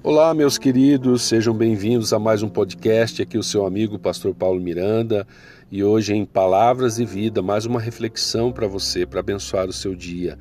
Olá, meus queridos, sejam bem-vindos a mais um podcast. Aqui, o seu amigo, Pastor Paulo Miranda, e hoje em Palavras e Vida, mais uma reflexão para você, para abençoar o seu dia.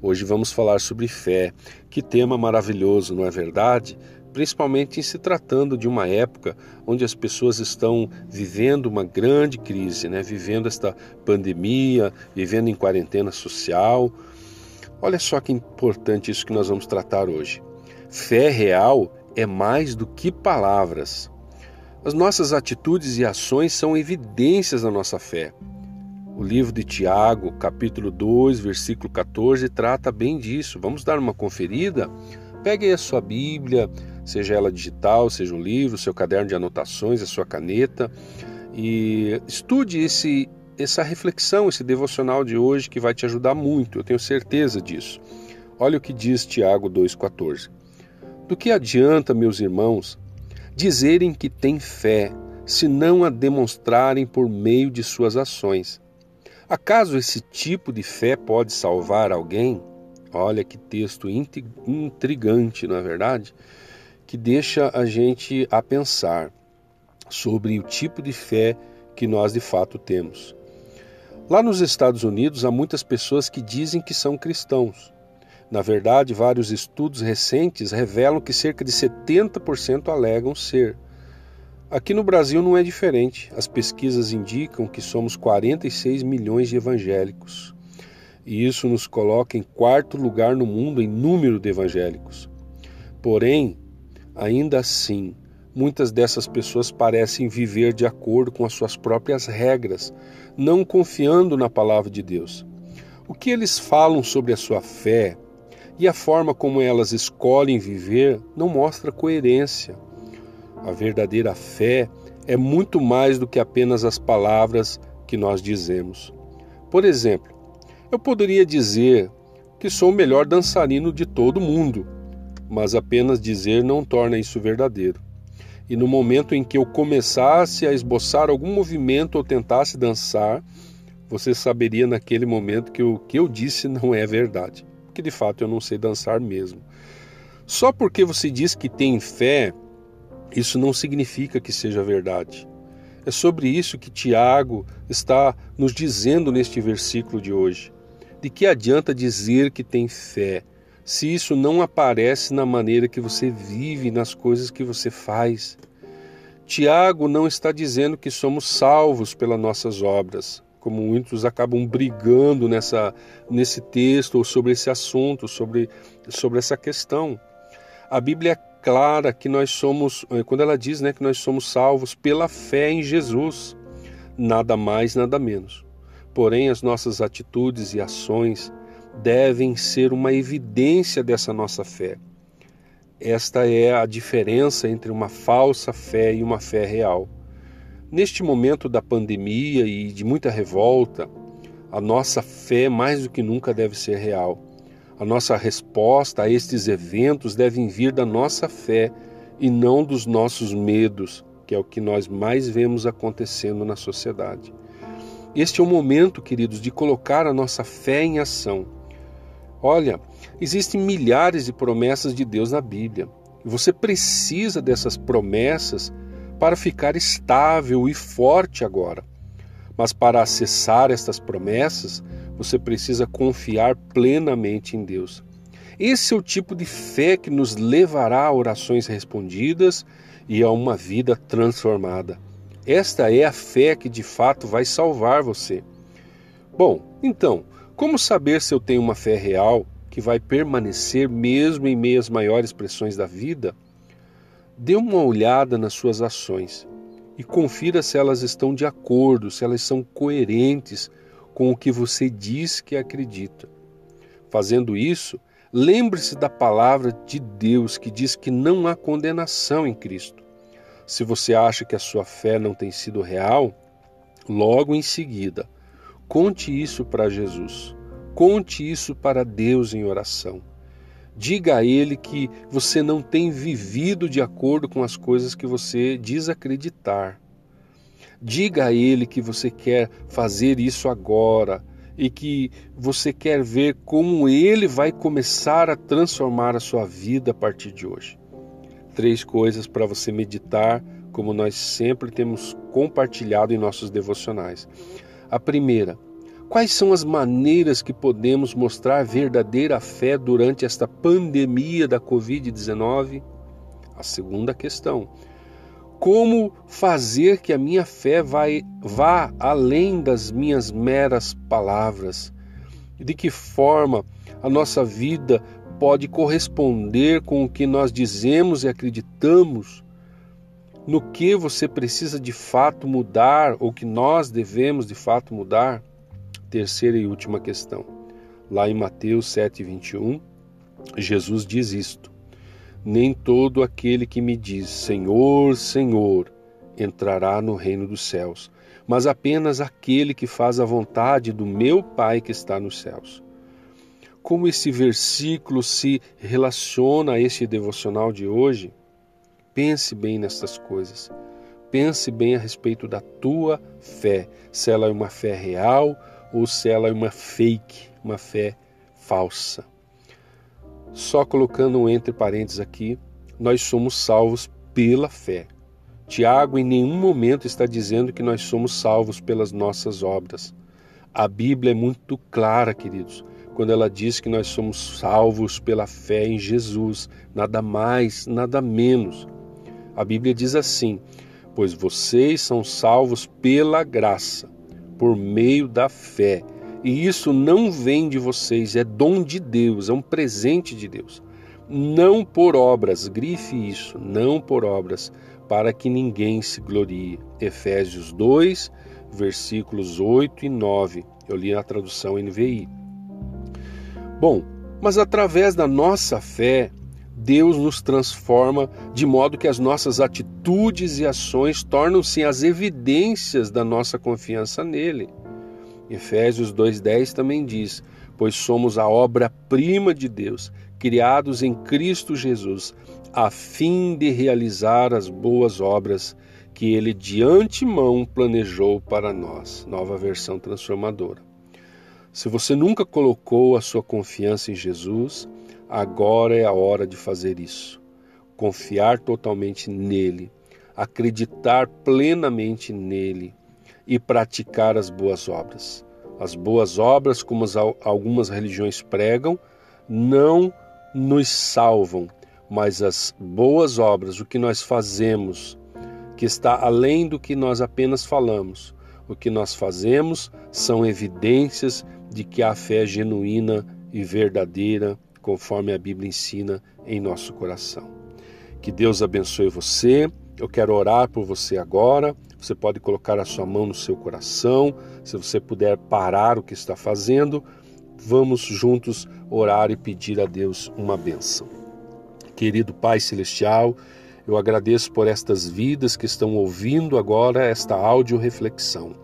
Hoje vamos falar sobre fé. Que tema maravilhoso, não é verdade? Principalmente em se tratando de uma época onde as pessoas estão vivendo uma grande crise, né? vivendo esta pandemia, vivendo em quarentena social. Olha só que importante isso que nós vamos tratar hoje. Fé real é mais do que palavras. As nossas atitudes e ações são evidências da nossa fé. O livro de Tiago, capítulo 2, versículo 14, trata bem disso. Vamos dar uma conferida? Pegue aí a sua Bíblia, seja ela digital, seja um livro, seu caderno de anotações, a sua caneta, e estude esse, essa reflexão, esse devocional de hoje que vai te ajudar muito, eu tenho certeza disso. Olha o que diz Tiago 2,14. Do que adianta, meus irmãos, dizerem que têm fé, se não a demonstrarem por meio de suas ações? Acaso esse tipo de fé pode salvar alguém? Olha que texto intrigante, não é verdade? Que deixa a gente a pensar sobre o tipo de fé que nós de fato temos. Lá nos Estados Unidos há muitas pessoas que dizem que são cristãos, na verdade, vários estudos recentes revelam que cerca de 70% alegam ser. Aqui no Brasil não é diferente. As pesquisas indicam que somos 46 milhões de evangélicos. E isso nos coloca em quarto lugar no mundo em número de evangélicos. Porém, ainda assim, muitas dessas pessoas parecem viver de acordo com as suas próprias regras, não confiando na palavra de Deus. O que eles falam sobre a sua fé, e a forma como elas escolhem viver não mostra coerência. A verdadeira fé é muito mais do que apenas as palavras que nós dizemos. Por exemplo, eu poderia dizer que sou o melhor dançarino de todo mundo, mas apenas dizer não torna isso verdadeiro. E no momento em que eu começasse a esboçar algum movimento ou tentasse dançar, você saberia naquele momento que o que eu disse não é verdade porque de fato eu não sei dançar mesmo. Só porque você diz que tem fé, isso não significa que seja verdade. É sobre isso que Tiago está nos dizendo neste versículo de hoje. De que adianta dizer que tem fé, se isso não aparece na maneira que você vive, nas coisas que você faz? Tiago não está dizendo que somos salvos pelas nossas obras como muitos acabam brigando nessa, nesse texto ou sobre esse assunto, sobre, sobre essa questão. A Bíblia é clara que nós somos, eh, quando ela diz né, que nós somos salvos pela fé em Jesus, nada mais, nada menos. Porém, as nossas atitudes e ações devem ser uma evidência dessa nossa fé. Esta é a diferença entre uma falsa fé e uma fé real. Neste momento da pandemia e de muita revolta, a nossa fé mais do que nunca deve ser real. A nossa resposta a estes eventos deve vir da nossa fé e não dos nossos medos, que é o que nós mais vemos acontecendo na sociedade. Este é o momento, queridos, de colocar a nossa fé em ação. Olha, existem milhares de promessas de Deus na Bíblia. Você precisa dessas promessas para ficar estável e forte agora. Mas para acessar estas promessas, você precisa confiar plenamente em Deus. Esse é o tipo de fé que nos levará a orações respondidas e a uma vida transformada. Esta é a fé que de fato vai salvar você. Bom, então, como saber se eu tenho uma fé real que vai permanecer mesmo em meio às maiores pressões da vida? Dê uma olhada nas suas ações e confira se elas estão de acordo, se elas são coerentes com o que você diz que acredita. Fazendo isso, lembre-se da palavra de Deus que diz que não há condenação em Cristo. Se você acha que a sua fé não tem sido real, logo em seguida, conte isso para Jesus. Conte isso para Deus em oração. Diga a ele que você não tem vivido de acordo com as coisas que você diz acreditar. Diga a ele que você quer fazer isso agora e que você quer ver como ele vai começar a transformar a sua vida a partir de hoje. três coisas para você meditar, como nós sempre temos compartilhado em nossos devocionais. A primeira, quais são as maneiras que podemos mostrar verdadeira fé durante esta pandemia da Covid-19? A segunda questão, como fazer que a minha fé vai, vá além das minhas meras palavras? De que forma a nossa vida pode corresponder com o que nós dizemos e acreditamos? No que você precisa de fato mudar ou que nós devemos de fato mudar? Terceira e última questão. Lá em Mateus 7:21, Jesus diz isto: nem todo aquele que me diz Senhor, Senhor entrará no reino dos céus, mas apenas aquele que faz a vontade do meu Pai que está nos céus. Como esse versículo se relaciona a este devocional de hoje? Pense bem nessas coisas. Pense bem a respeito da tua fé, se ela é uma fé real ou se ela é uma fake, uma fé falsa. Só colocando um entre parênteses aqui, nós somos salvos pela fé. Tiago em nenhum momento está dizendo que nós somos salvos pelas nossas obras. A Bíblia é muito clara, queridos, quando ela diz que nós somos salvos pela fé em Jesus, nada mais, nada menos. A Bíblia diz assim: Pois vocês são salvos pela graça, por meio da fé. E isso não vem de vocês, é dom de Deus, é um presente de Deus. Não por obras, grife isso, não por obras, para que ninguém se glorie. Efésios 2, versículos 8 e 9. Eu li a tradução NVI. Bom, mas através da nossa fé, Deus nos transforma de modo que as nossas atitudes e ações tornam-se as evidências da nossa confiança nele. Efésios 2,10 também diz: Pois somos a obra-prima de Deus, criados em Cristo Jesus, a fim de realizar as boas obras que Ele de antemão planejou para nós. Nova versão transformadora. Se você nunca colocou a sua confiança em Jesus, agora é a hora de fazer isso. Confiar totalmente nele, acreditar plenamente nele e praticar as boas obras. As boas obras, como algumas religiões pregam, não nos salvam, mas as boas obras, o que nós fazemos, que está além do que nós apenas falamos. O que nós fazemos são evidências de que a fé é genuína e verdadeira, conforme a Bíblia ensina em nosso coração. Que Deus abençoe você. Eu quero orar por você agora. Você pode colocar a sua mão no seu coração. Se você puder parar o que está fazendo, vamos juntos orar e pedir a Deus uma benção. Querido Pai Celestial, eu agradeço por estas vidas que estão ouvindo agora esta áudio reflexão.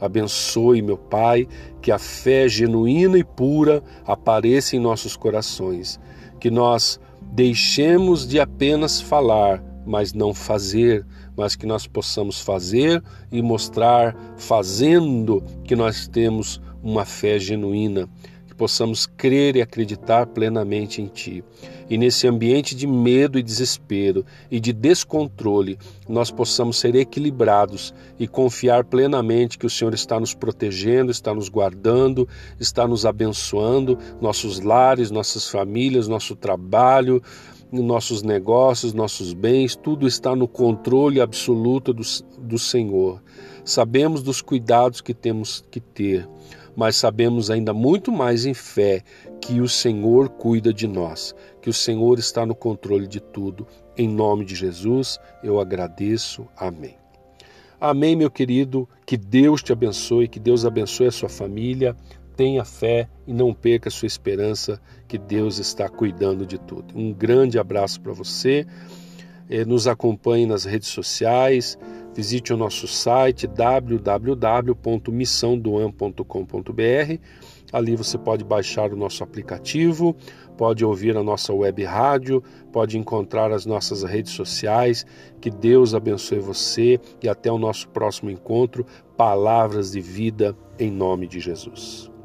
Abençoe, meu Pai, que a fé genuína e pura apareça em nossos corações, que nós deixemos de apenas falar, mas não fazer, mas que nós possamos fazer e mostrar, fazendo, que nós temos uma fé genuína, que possamos crer e acreditar plenamente em Ti. E nesse ambiente de medo e desespero e de descontrole, nós possamos ser equilibrados e confiar plenamente que o Senhor está nos protegendo, está nos guardando, está nos abençoando, nossos lares, nossas famílias, nosso trabalho, nossos negócios, nossos bens, tudo está no controle absoluto do, do Senhor. Sabemos dos cuidados que temos que ter, mas sabemos ainda muito mais em fé que o Senhor cuida de nós, que o Senhor está no controle de tudo. Em nome de Jesus, eu agradeço. Amém. Amém, meu querido. Que Deus te abençoe, que Deus abençoe a sua família, tenha fé e não perca sua esperança que Deus está cuidando de tudo. Um grande abraço para você. Eh, nos acompanhe nas redes sociais, visite o nosso site www.missãodoam.com.br. Ali você pode baixar o nosso aplicativo, pode ouvir a nossa web rádio, pode encontrar as nossas redes sociais. Que Deus abençoe você e até o nosso próximo encontro. Palavras de vida em nome de Jesus.